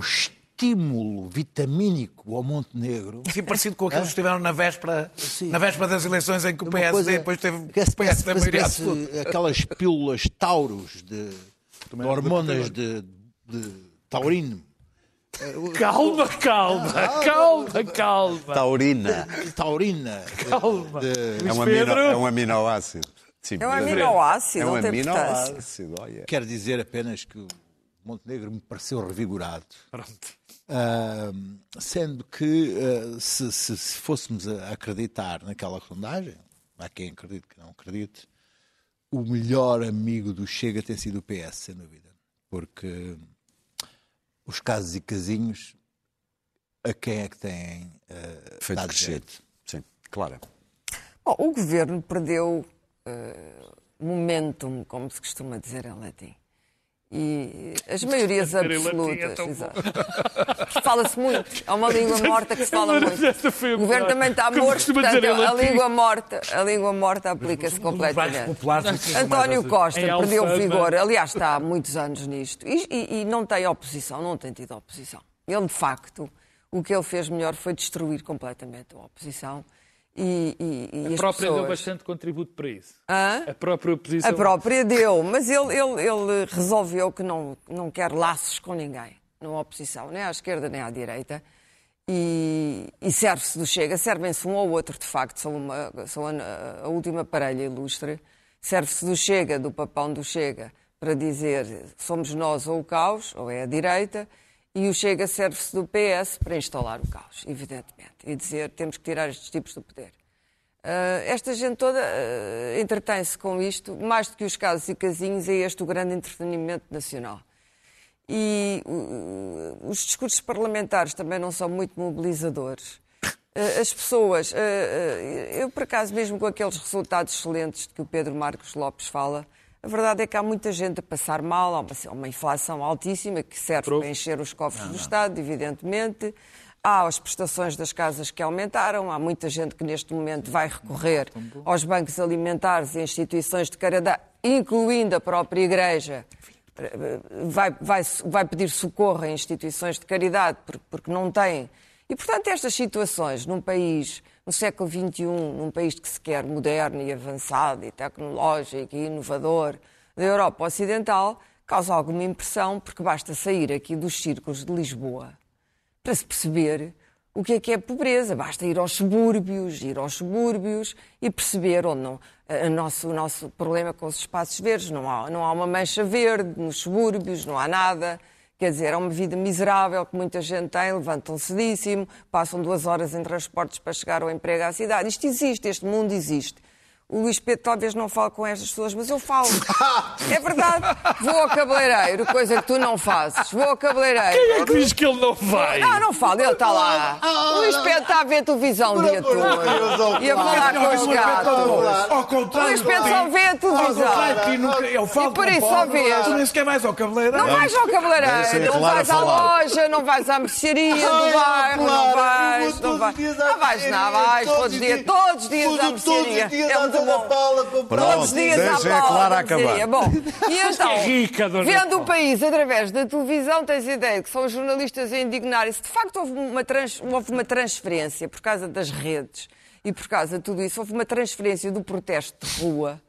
estímulo vitamínico ao Montenegro. Assim parecido com aqueles que estiveram na véspera, na véspera das eleições em que o PSD coisa- depois teve o PSD maioria absoluta. aquelas pílulas tauros de, de hormonas de, de taurino. Calma, calma, calma, calma. Taurina. Taurina. Calma. de- É um, amino, é um aminoácido. Sim, É um aminoácido, É um aminoácido, olha. Quero dizer apenas que o Montenegro me pareceu revigorado. Pronto. Ah, sendo que ah, se, se- se fôssemos a acreditar naquela sondagem, há quem acredite que não acredite, o melhor amigo do Chega tem sido o PS, sem dúvida. Porque os casos e casinhos, a quem é que têm ah, Feito dado crescer. jeito? Sim, claro. Bom, o governo perdeu eh, momentum, como se costuma dizer em latim. E as maiorias é absolutas. exato. Fala-se muito. É uma língua morta que se fala muito. O governo também está morto, portanto, a língua morta, a língua morta aplica-se completamente. António mais Costa perdeu Alfama. vigor, aliás, está há muitos anos nisto, e, e- e não tem oposição, não tem tido oposição. Ele, de facto, o que ele fez melhor foi destruir completamente a oposição. E, e, e A própria deu pessoas... bastante contributo para isso. Hã? A própria oposição. A própria deu, mas ele, ele, ele resolveu que não, não quer laços com ninguém, na oposição, nem à esquerda nem à direita, e, e serve-se do Chega, servem-se um ao outro, de facto, são, uma, são a, a última parelha ilustre, serve-se do Chega, do papão do Chega, para dizer somos nós ou o caos, ou é a direita, e o Chega serve-se do PS para instalar o caos, evidentemente, e dizer temos que tirar estes tipos do poder. Ah, esta gente toda ah, entretém-se com isto, mais do que os casos e casinhos, é este o grande entretenimento nacional. E uh, os discursos parlamentares também não são muito mobilizadores. As pessoas, eu por acaso, mesmo com aqueles resultados excelentes de que o Pedro Marcos Lopes fala, a verdade é que há muita gente a passar mal, há uma, uma inflação altíssima que serve para encher os cofres do Estado, evidentemente. Há as prestações das casas que aumentaram, há muita gente que neste momento vai recorrer aos bancos alimentares e instituições de caridade, incluindo a própria Igreja, vai, vai, vai pedir socorro a instituições de caridade porque, porque não tem. E, portanto, estas situações num país, no século XXI, num país que se quer moderno e avançado e tecnológico e inovador da Europa Ocidental, causa alguma impressão porque basta sair aqui dos círculos de Lisboa para se perceber o que é que é pobreza. Basta ir aos subúrbios, ir aos subúrbios e perceber onde não. A nosso, o nosso problema com os espaços verdes, não há, não há uma mancha verde nos subúrbios, não há nada. Quer dizer, é uma vida miserável que muita gente tem, levantam cedíssimo, passam duas horas em transportes para chegar ao emprego à cidade. Isto existe, este mundo existe. O Luís Pedro talvez não fale com estas pessoas, mas eu falo. É verdade. Vou ao cabeleireiro, coisa que tu não fazes. Vou ao cabeleireiro. Quem é que diz que ele não vai? Não, não fala, ele está lá. O Luís Pedro está a ver televisão o dia todo. E a falar com os gatos. Ao O contrário. Luís Pedro só vê a televisão. eu falo E por com isso o só vês. Tu nem sequer vais ao cabeleireiro. Não vais ao cabeleireiro, não vais à loja, não vais à mercearia do bairro, não vais, não vais. Não vais, não vais, todos os dias, todos os dias à mercearia. É muito bom. Todos os dias à Paula Clara da acabar. Bom, e então, é rica, dona vendo Paula. o país através da televisão, tens ideia que são os jornalistas a indignarem-se. De facto, houve uma, trans- houve uma transferência por causa das redes e por causa de tudo isso, houve uma transferência do protesto de rua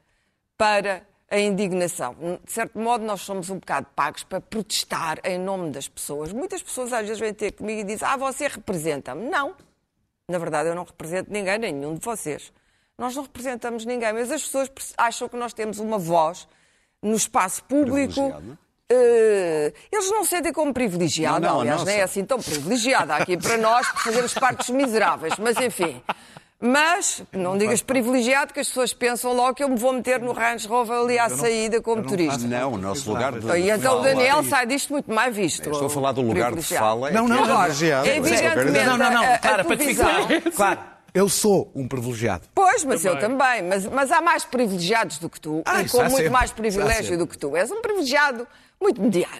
para a indignação. De certo modo, nós somos um bocado pagos para protestar em nome das pessoas. Muitas pessoas às vezes vêm ter comigo e dizem: Ah, você representa-me. Não. Na verdade, eu não represento ninguém, nem nenhum de vocês. Nós não representamos ninguém, mas as pessoas acham que nós temos uma voz no espaço público. Privilegiada. Eh, eles não sentem como privilegiado, Não, não, aliás, não nem é assim tão privilegiada aqui para nós, por fazermos parte dos miseráveis, mas enfim. Mas, não digas privilegiado, que as pessoas pensam logo que eu me vou meter no Range Rover ali à saída como turista. Não, o nosso lugar de E então o Daniel sai disto muito mais visto. Estou a falar do lugar de fala. é Não, que não, é não. privilegiado. Evidentemente, Não, não, não, a- a Clara, para te televisão- ficar. Claro, eu sou um privilegiado. Pois, mas eu Também. também. Mas, mas há mais privilegiados do que tu Ah, e com muito sempre. mais privilégio do que tu. És um privilegiado muito mediano.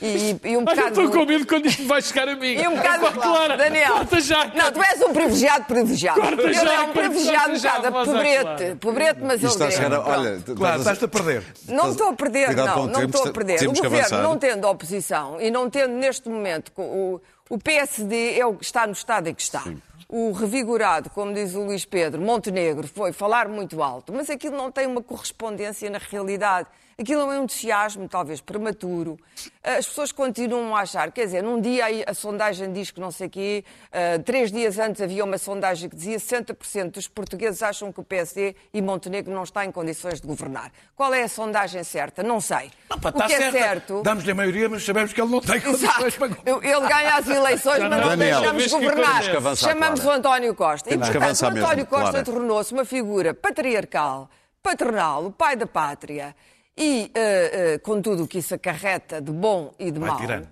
E, e, e, e um Ai, eu bocado. estou com medo quando isto vai chegar a mim. E um bocado. Epá, Clara, Daniel. corta já. Não, tu és um privilegiado privilegiado. Corta Ele já, é um corta privilegiado um já, bocado à pobrete. Pobrete, mas Isto ele está a chegar. Olha, Claro, estás a- estás-te a perder. Não estou a perder, não, o não estou a perder. O governo, não tendo oposição e não tendo neste momento o, o PSD é o que está no estado em que está. O revigorado, como diz o Luís Pedro, Montenegro, foi falar muito alto, mas aquilo não tem uma correspondência na realidade. Aquilo é um entusiasmo, talvez prematuro. As pessoas continuam a achar, quer dizer, num dia a sondagem diz que não sei o quê, ah, três dias antes havia uma sondagem que dizia 60% dos portugueses acham que o PSD e Montenegro não está em condições de governar. Qual é a sondagem certa? Não sei. Não, pá, o que é certa. certo... Damos-lhe a maioria, mas sabemos que ele não tem Exato. condições para governar. Ele ganha as eleições, mas não Daniel, deixamos governar. avançar, Chamamos Clara. o António Costa. Temos e, portanto, o António mesmo, Costa tornou-se uma figura patriarcal, paternal, o pai da pátria e, eh, eh, com tudo o que isso acarreta de bom e de Pai mau. tirano.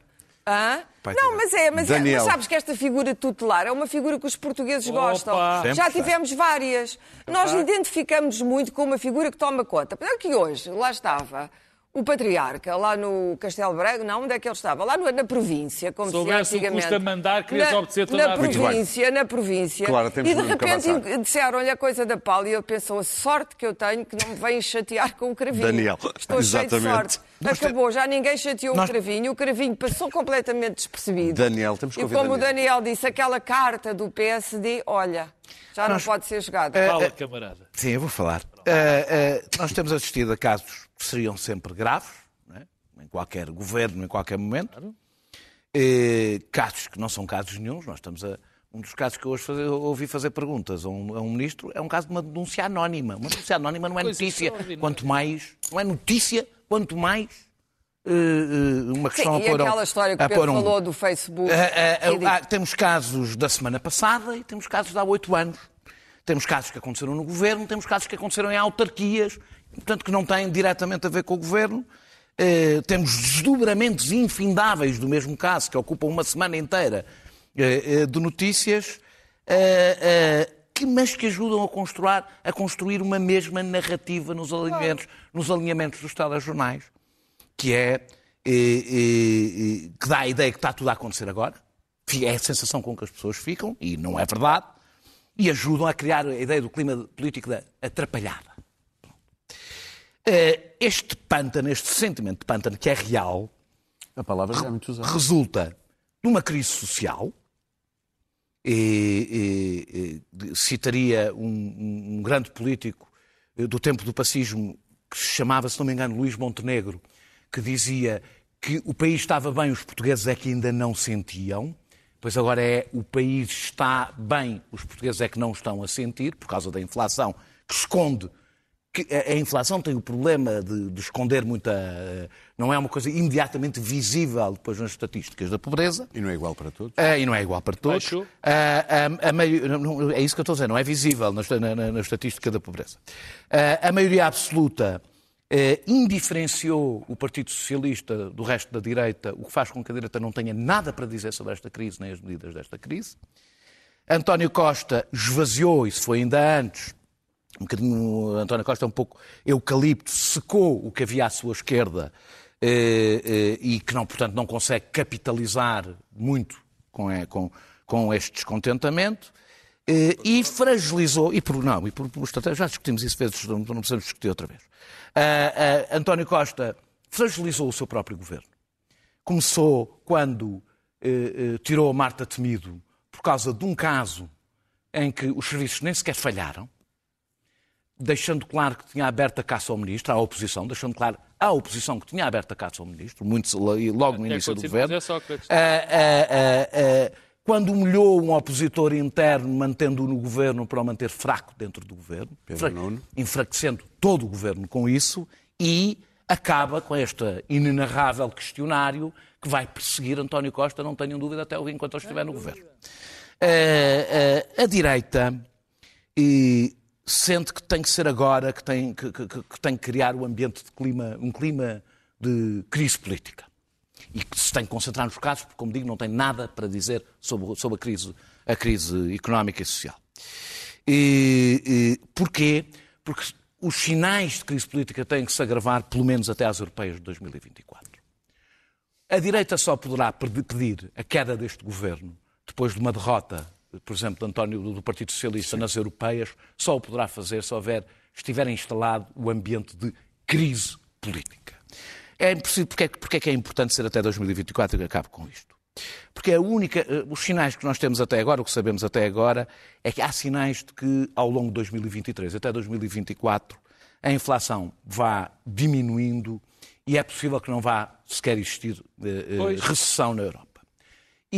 Hã? Pai Não, tirano. mas é, mas, é, mas sabes que esta figura tutelar é uma figura que os portugueses Opa. gostam. Sempre Já tivemos várias. Nós identificamos muito com uma figura que toma conta. Mas é que hoje, lá estava o patriarca, lá no Castelo Branco, não, onde é que ele estava? Lá no- na província, como Se se dizia antigamente. custo a mandar, querias na, obedecer toda na a província, na província. Claro, temos e de repente disseram-lhe a coisa da pala e ele pensou, a sorte que eu tenho que não me vêm chatear com o cravinho. Daniel, Estou cheio de exatamente. sorte. Acabou, já ninguém chateou Nós- o cravinho, o cravinho passou completamente despercebido. Daniel, temos que E como o Daniel. Daniel disse, aquela carta do PSD, olha, já não pode ser jogada. Fala, camarada. Sim, eu vou falar. Uh, uh, nós temos assistido a casos que seriam sempre graves, não é? em qualquer governo, em qualquer momento. Uh, casos que não são casos nenhums. Nós estamos a. Um dos casos que eu hoje fazer- eu ouvi fazer perguntas a um, a um ministro é um caso de uma denúncia anónima. Uma denúncia anónima não é notícia. Quanto mais. Não é notícia, quanto mais. uh, uh, uma questão Sim, a e pôr a- aquela história que a o Pedro um- falou do Facebook. ah, ridículo. ah, temos casos da semana passada e temos casos de há oito anos. Temos casos que aconteceram no governo, temos casos que aconteceram em autarquias, portanto, que não têm diretamente a ver com o governo. Eh, temos desdobramentos infindáveis do mesmo caso, que ocupam uma semana inteira eh, eh, de notícias, que, mas que ajudam a construir, a construir uma mesma narrativa nos alinhamentos, nos alinhamentos dos telejornais que é que dá a ideia que está tudo a acontecer agora. É a sensação com que as pessoas ficam, e não é verdade, e ajudam a criar a ideia do clima político da atrapalhada. Eh, Este pântano, este sentimento de pântano que é real, A palavra já é muito usada. resulta de uma crise social. E, e- e citaria um, um- um grande político eh, do tempo do pacismo que se chamava, se não me engano, Luís Montenegro, que dizia que o país estava bem, os portugueses é que ainda não sentiam. Pois agora é o país está bem, os portugueses é que não estão a sentir, por causa da inflação, que esconde que a a inflação tem o problema de, de esconder muita. eh, Não é uma coisa imediatamente visível depois nas estatísticas da pobreza. E não é igual para todos. Ah, e não é igual para todos. Ah, a- a maio- não, não, é isso que eu estou a dizer, não é visível na, na- na- na estatística da pobreza. A maioria absoluta eh, indiferenciou o Partido Socialista do resto da direita, o que faz com que a direita não tenha nada para dizer sobre esta crise, nem as medidas desta crise. António Costa esvaziou, isso foi ainda antes, um bocadinho, António Costa é um pouco eucalipto, secou o que havia à sua esquerda eh, eh, e que, não, portanto, não consegue capitalizar muito com, com, com este descontentamento. eh, e fragilizou, e por não, e por, por já discutimos isso vezes, não, não precisamos discutir outra vez. Ah, ah, António Costa fragilizou o seu próprio governo. Começou quando eh, tirou a Marta Temido por causa de um caso em que os serviços nem sequer falharam, deixando claro que tinha aberto a caça ao ministro, à oposição, deixando claro à oposição que tinha aberto a caça ao ministro, muito, logo no início do se governo. Ah, ah, ah, quando humilhou um opositor interno, mantendo-o no governo para o manter fraco dentro do governo, enfraquecendo todo o governo com isso, e acaba com este inenarrável questionário que vai perseguir António Costa, não tenham dúvida, até o enquanto ele estiver no governo. A direita e, sente que tem que ser agora, que tem que, que, que tem que criar um ambiente de clima, um clima de crise política. E que se tem que concentrar nos casos, porque, como digo, não tem nada para dizer sobre, sobre a, crise, a crise económica e social. E, e, porquê? Porque os sinais de crise política têm que se agravar, pelo menos até às europeias de 2024. A direita só poderá pedir a queda deste governo depois de uma derrota, por exemplo, de António do Partido Socialista Sim. nas europeias, só o poderá fazer se houver, estiver instalado o ambiente de crise política. É impossível, porque, é, porque é que é importante ser até 2024 e acabo com isto? Porque a única, eh, os sinais que nós temos até agora, o que sabemos até agora, é que há sinais de que ao longo de 2023 até 2024 a inflação vá diminuindo e é possível que não vá sequer existir uh, recessão na Europa.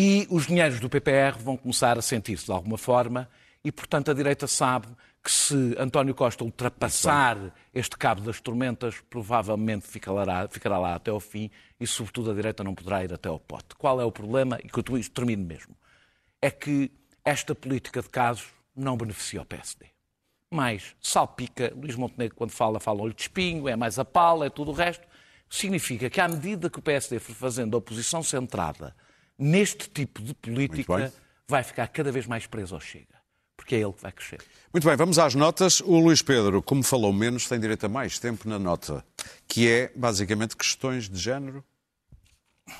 E os dinheiros do PPR vão começar a sentir-se de alguma forma e, portanto, a direita sabe que se António Costa ultrapassar este cabo das tormentas, provavelmente ficará, ficará lá até ao fim e, sobretudo, a direita não poderá ir até ao pote. Qual é o problema? E que eu termino mesmo. É que esta política de casos não beneficia o PSD. Mais salpica, Luís Montenegro, quando fala, fala-lhe de espinho, é mais a pala, é tudo o resto. Significa que, à medida que o PSD for fazendo a oposição centrada neste tipo de política, vai ficar cada vez mais preso ao Chega. Porque é ele que vai crescer. Muito bem, vamos às notas. O Luís Pedro, como falou menos, tem direito a mais tempo na nota, que é basicamente questões de género.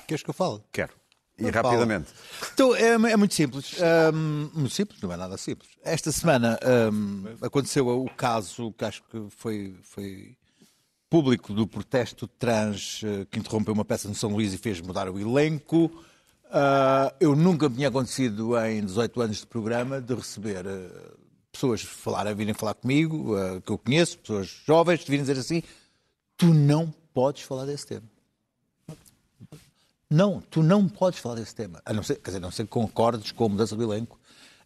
Queres que eu fale? Quero. E não rapidamente. Fala. Então, é, é, muito simples. Um, muito simples, não é nada simples. Esta semana um, aconteceu o caso que acho que foi, foi público do protesto trans uh, que interrompeu uma peça no São Luís e fez mudar o elenco. Uh, eu nunca me tinha acontecido em 18 anos de programa de receber uh, pessoas falar, a virem falar comigo, que eu conheço, pessoas jovens, virem dizer assim: tu não podes falar desse tema. Não, tu não podes falar desse tema. A não ser, quer dizer, a não ser que concordes com a mudança do elenco.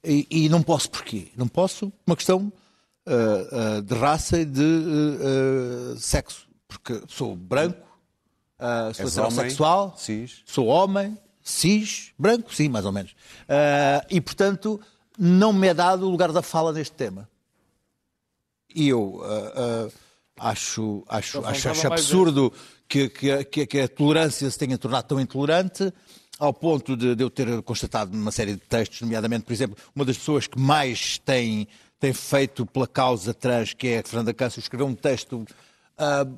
E, e não posso porquê? Não posso, uma questão uh, uh, de raça e de uh, sexo. Porque sou branco, sou heterossexual, sou homem, cis, branco, sim, mais ou menos. e, portanto, não me é dado o lugar da fala neste tema. E eu acho, acho, acho, acho absurdo que, que, que, a tolerância se tenha tornado tão intolerante ao ponto de, de eu ter constatado numa série de textos, nomeadamente, por exemplo, uma das pessoas que mais tem tem feito pela causa trans, que é a Fernanda Câncer, escreveu um texto uh,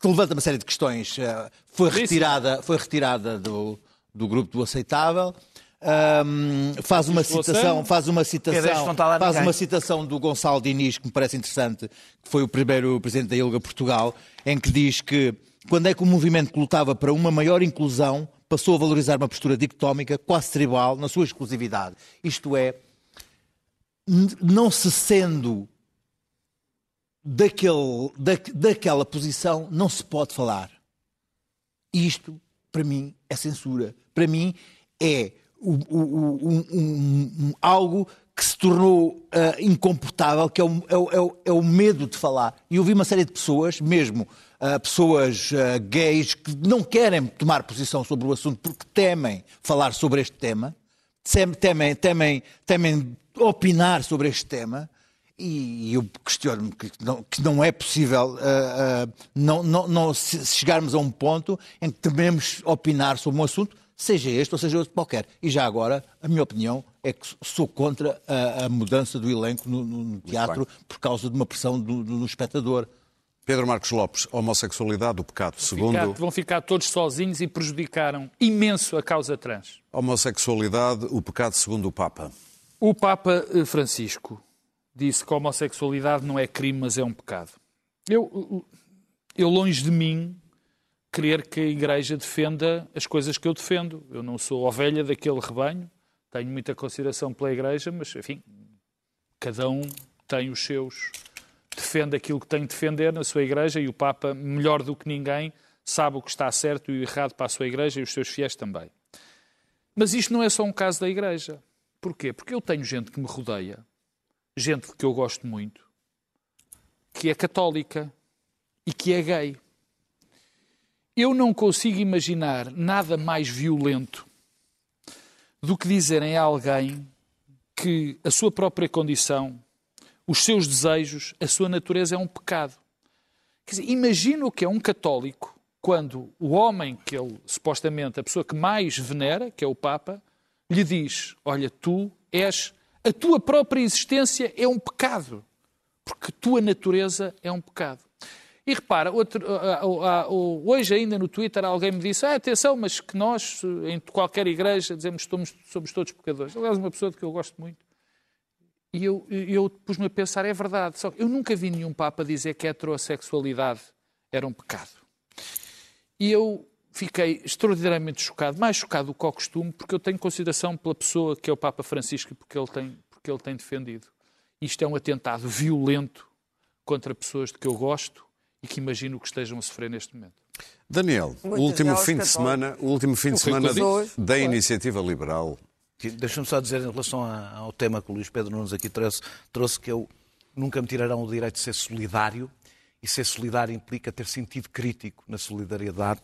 que levanta uma série de questões. Uh, foi retirada, foi retirada do, do grupo do Aceitável. Um, faz uma citação, faz uma citação, faz uma citação do Gonçalo Diniz que me parece interessante, que foi o primeiro presidente da ILGA Portugal, em que diz que quando é que o movimento que lutava para uma maior inclusão passou a valorizar uma postura dicotómica, quase tribal, na sua exclusividade. Isto é, não se sendo daquele, da, daquela posição, não se pode falar. Isto, para mim, é censura. Para mim, é um, um, algo que se tornou uh, incomportável, que é o, é, o, é o, medo de falar. E eu vi uma série de pessoas, mesmo uh, pessoas uh, gays, que não querem tomar posição sobre o assunto porque temem falar sobre este tema, temem, temem, temem opinar sobre este tema e eu questiono-me que não, que não é possível não, não, não chegarmos a um ponto em que tememos opinar sobre um assunto, seja este ou seja outro qualquer. E já agora, a minha opinião é que sou contra a, a mudança do elenco no, no teatro por causa de uma pressão do, do, do espectador. Pedro Marcos Lopes, homossexualidade, o pecado. Vão segundo. Ficar, vão ficar todos sozinhos e prejudicaram imenso a causa trans. Homossexualidade, o pecado, segundo o Papa. O Papa eh, Francisco disse que a homossexualidade não é crime, mas é um pecado. Eu, eu longe de mim querer que a Igreja defenda as coisas que eu defendo. Eu não sou ovelha daquele rebanho, tenho muita consideração pela Igreja, mas, enfim, cada um tem os seus defende aquilo que tem de defender na sua igreja e o Papa, melhor do que ninguém, sabe o que está certo e o errado para a sua igreja e os seus fiéis também. Mas isto não é só um caso da igreja. Porquê? Porque eu tenho gente que me rodeia, gente que eu gosto muito, que é católica e que é gay. Eu não consigo imaginar nada mais violento do que dizerem a alguém que a sua própria condição, os seus desejos, a sua natureza é um pecado. Quer dizer, o que é um católico quando o homem que ele, supostamente, a pessoa que mais venera, que é o Papa, lhe diz: Olha, tu és. A tua própria existência é um pecado, porque tua natureza é um pecado. E repara, outro, hoje ainda no Twitter alguém me disse: ah, atenção, mas que nós, em qualquer igreja, dizemos que somos, somos todos pecadores. Aliás, uma pessoa de que eu gosto muito. E eu, eu pus-me a pensar: é verdade, só que eu nunca vi nenhum Papa dizer que a heterossexualidade era um pecado. E eu fiquei extraordinariamente chocado, mais chocado do que ao costume, porque eu tenho consideração pela pessoa que é o Papa Francisco e porque ele tem, porque ele tem defendido. Isto é um atentado violento contra pessoas de que eu gosto e que imagino que estejam a sofrer neste momento. Daniel, o último fim de semana, o último fim de semana da iniciativa liberal. Deixa-me só dizer em relação ao tema que o Luís Pedro Nunes aqui trouxe, trouxe que eu nunca me tirarão o direito de ser solidário e ser solidário implica ter sentido crítico na solidariedade,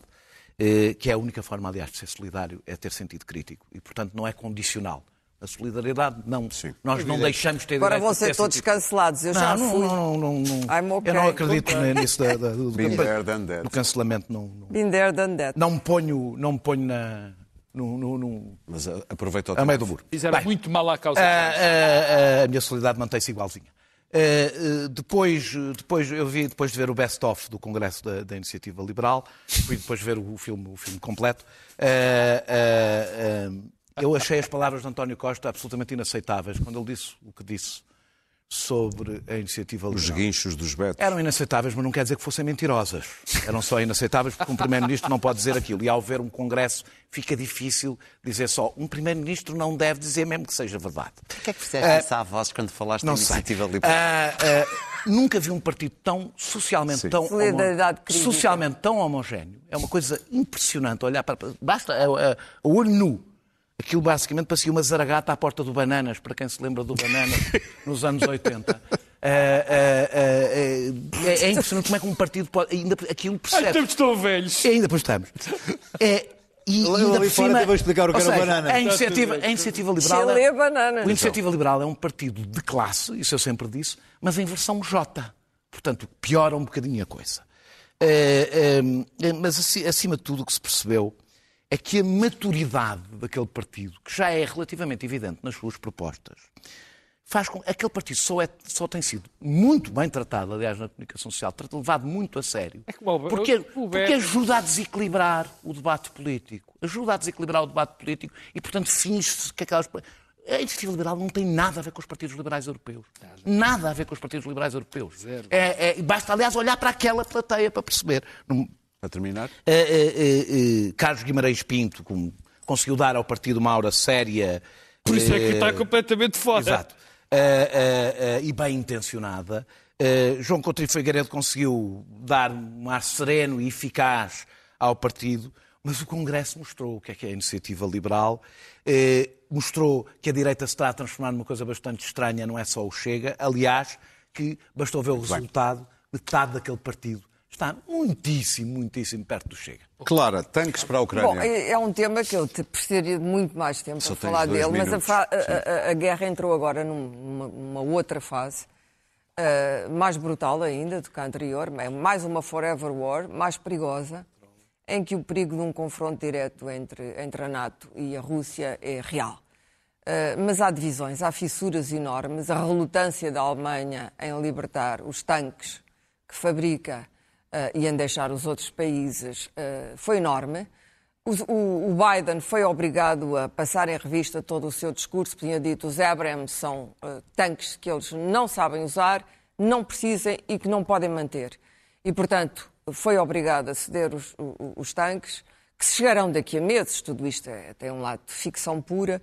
eh, que é a única forma, aliás, de ser solidário, é ter sentido crítico. E, portanto, não é condicional. A solidariedade, não. Sim. Nós não deixamos ter Agora vão ser todos cancelados. Eu não, já não, fui. Não, não, não, okay. Eu não acredito nisso da, da, do, cancelamento. Não, não, Been there, done that. Não me ponho, não me ponho na, no, no, no, Mas aproveita o A meio do muro. Fizeram Bem, muito mal à causa. A, a, a, a minha solidariedade mantém-se igualzinha. Uh, depois, depois, eu vi, depois de ver o best-of do Congresso da, da, Iniciativa Liberal, fui depois ver o, filme, o filme completo. Uh, uh, eu achei as palavras de António Costa absolutamente inaceitáveis quando ele disse o que disse sobre a iniciativa liberal. Os guinchos dos betos. Eram inaceitáveis, mas não quer dizer que fossem mentirosas. Eram só inaceitáveis porque um Primeiro-Ministro não pode dizer aquilo. E ao ver um Congresso fica difícil dizer só um Primeiro-Ministro não deve dizer mesmo que seja verdade. O que é que fizeste uh, isso à voz quando falaste da iniciativa sei. liberal? Uh, uh, nunca vi um partido tão socialmente tão homo... socialmente tão homogéneo. É uma coisa impressionante olhar para basta o olho nu Aquilo basicamente parecia uma zaragata à porta do Bananas, para quem se lembra do Bananas nos anos 80. Uh, uh, uh, é, é, impressionante como é que um partido pode. Ainda, aquilo percebe. Ai, estamos tão velhos. É, ainda pois estamos. É, e, ainda por cima, vou explicar o que era banana. A iniciativa, a iniciativa liberal. É, banana. A iniciativa liberal é um partido de classe, isso eu sempre disse, mas em versão J. Portanto, piora um bocadinho a coisa. mas acima de tudo o que se percebeu é que a maturidade daquele partido, que já é relativamente evidente nas suas propostas, faz com aquele partido só, é, só tem sido muito bem tratado, aliás, na comunicação social, levado muito a sério, é porque, porque ajuda a desequilibrar o debate político, ajuda a desequilibrar o debate político e, portanto, finge-se que aquelas... A iniciativa liberal não tem nada a ver com os partidos liberais europeus. Nada a ver com os partidos liberais europeus. É, é, basta, aliás, olhar para aquela plateia para perceber. Para terminar? Uh, uh, uh, Carlos Guimarães Pinto com, conseguiu dar ao partido uma aura séria. Por isso é que está completamente fora. Exato. e bem intencionada. João Coutinho Figueiredo conseguiu dar um ar sereno e eficaz ao partido, mas o Congresso mostrou o que é que é a iniciativa liberal, mostrou que a direita se está a transformar numa coisa bastante estranha, não é só o Chega. Aliás, que bastou ver o resultado, metade daquele partido está muitíssimo, muitíssimo perto do Chega. Clara, tanques para a Ucrânia. Bom, é, é um tema que eu precisaria de muito mais tempo para falar dele, minutos. mas a, a, a, guerra entrou agora numa, numa outra fase, uh, mais brutal ainda do que a anterior, é mais uma forever war, mais perigosa, em que o perigo de um confronto direto entre, entre a NATO e a Rússia é real. Uh, mas há divisões, há fissuras enormes, a relutância da Alemanha em libertar os tanques que fabrica e em deixar os outros países uh, foi enorme. O, Biden foi obrigado a passar em revista todo o seu discurso, tinha dito os Abrams são uh, tanques que eles não sabem usar, não precisam e que não podem manter. E, portanto, foi obrigado a ceder os, os, tanques, que chegarão daqui a meses, tudo isto é, tem um lado de ficção pura,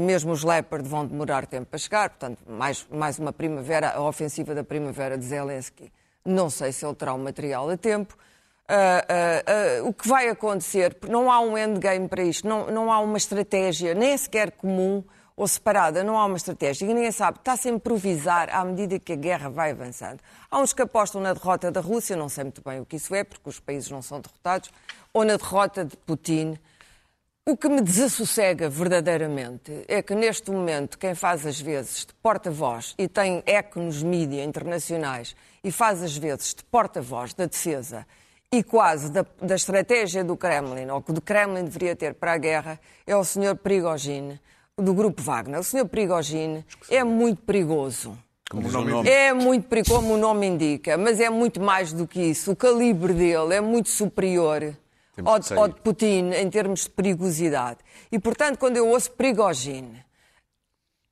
mesmo os Leopard vão demorar tempo para chegar, portanto, mais, mais uma primavera, a ofensiva da primavera de Zelensky não sei se ele terá o material a tempo. Uh, uh, uh, o que vai acontecer, não há um endgame para isto, não, não há uma estratégia, nem sequer comum ou separada, não há uma estratégia. E ninguém sabe, está-se a improvisar à medida que a guerra vai avançando. Há uns que apostam na derrota da Rússia, não sei muito bem o que isso é, porque os países não são derrotados, ou na derrota de Putin. O que me desassossega verdadeiramente é que neste momento quem faz as vezes de porta-voz e tem eco nos mídias internacionais e faz as vezes de porta-voz da defesa e quase da, da, estratégia do Kremlin, ou que o Kremlin deveria ter para a guerra, é o Sr. Prigogine, do Grupo Wagner. O Sr. Prigogine é muito perigoso. Como o nome É muito perigoso, como o nome indica, mas é muito mais do que isso. O calibre dele é muito superior ao de, ao de Putin em termos de perigosidade. E, portanto, quando eu ouço Prigogine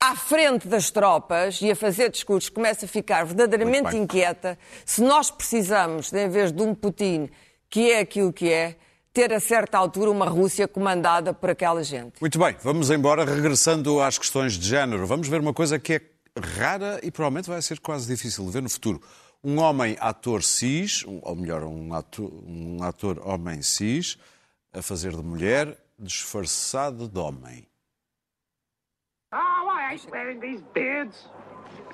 à frente das tropas e a fazer discursos, começo a ficar verdadeiramente inquieta se nós precisamos, em vez de um Putin que é aquilo que é, ter a certa altura uma Rússia comandada por aquela gente. Muito bem, vamos embora, regressando às questões de género. Vamos ver uma coisa que é rara e provavelmente vai ser quase difícil de ver no futuro. Um homem ator cis, ou melhor, um ator, um ator homem cis, a fazer de mulher, disfarçado de homem. Oh, I hate wearing these beards.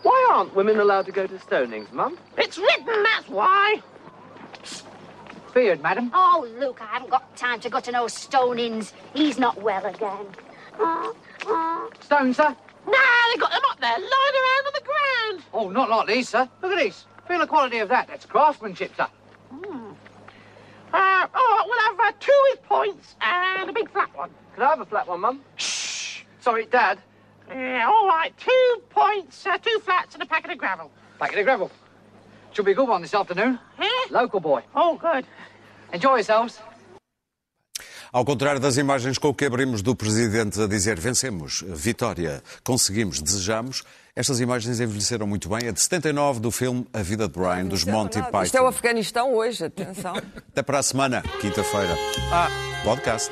Why aren't women allowed to go to stonings, Mum? It's written, that's why. Beard, madam. Oh, Luke, I haven't got time to go to no stonings. He's not well again. Stone, sir? Nah, they got them up there, lying around on the ground. Oh, not like these, sir. Look at these. Feel the quality of that. That's craftsmanship, sir. Mm. Uh, all right, we'll have uh, two with points and a big flat one. Can I have a flat one, Mum? Shh. Sorry, Dad. Yeah, all right. Two points, uh, two flats and a packet of gravel. Packet of gravel. Should be a good one this afternoon. Yeah? Local boy. Oh, good. Enjoy yourselves. Ao contrário das imagens com que abrimos do Presidente a dizer vencemos, vitória, conseguimos, desejamos, estas imagens envelheceram muito bem. É de 79 do filme A Vida de Brian, dos Monty Python. Isto é o Afeganistão hoje, atenção. Até para a semana, quinta-feira. Ah, podcast.